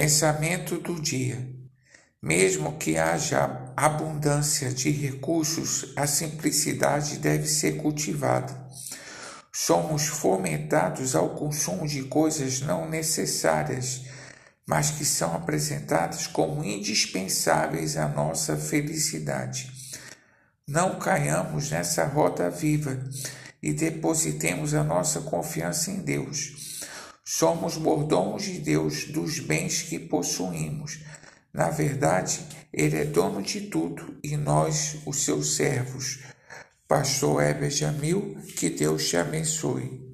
Pensamento do dia. Mesmo que haja abundância de recursos, a simplicidade deve ser cultivada. Somos fomentados ao consumo de coisas não necessárias, mas que são apresentadas como indispensáveis à nossa felicidade. Não caiamos nessa roda viva e depositemos a nossa confiança em Deus. Somos mordomos de Deus dos bens que possuímos. Na verdade, Ele é dono de tudo e nós, os seus servos. Pastor Heber Jamil, que Deus te abençoe.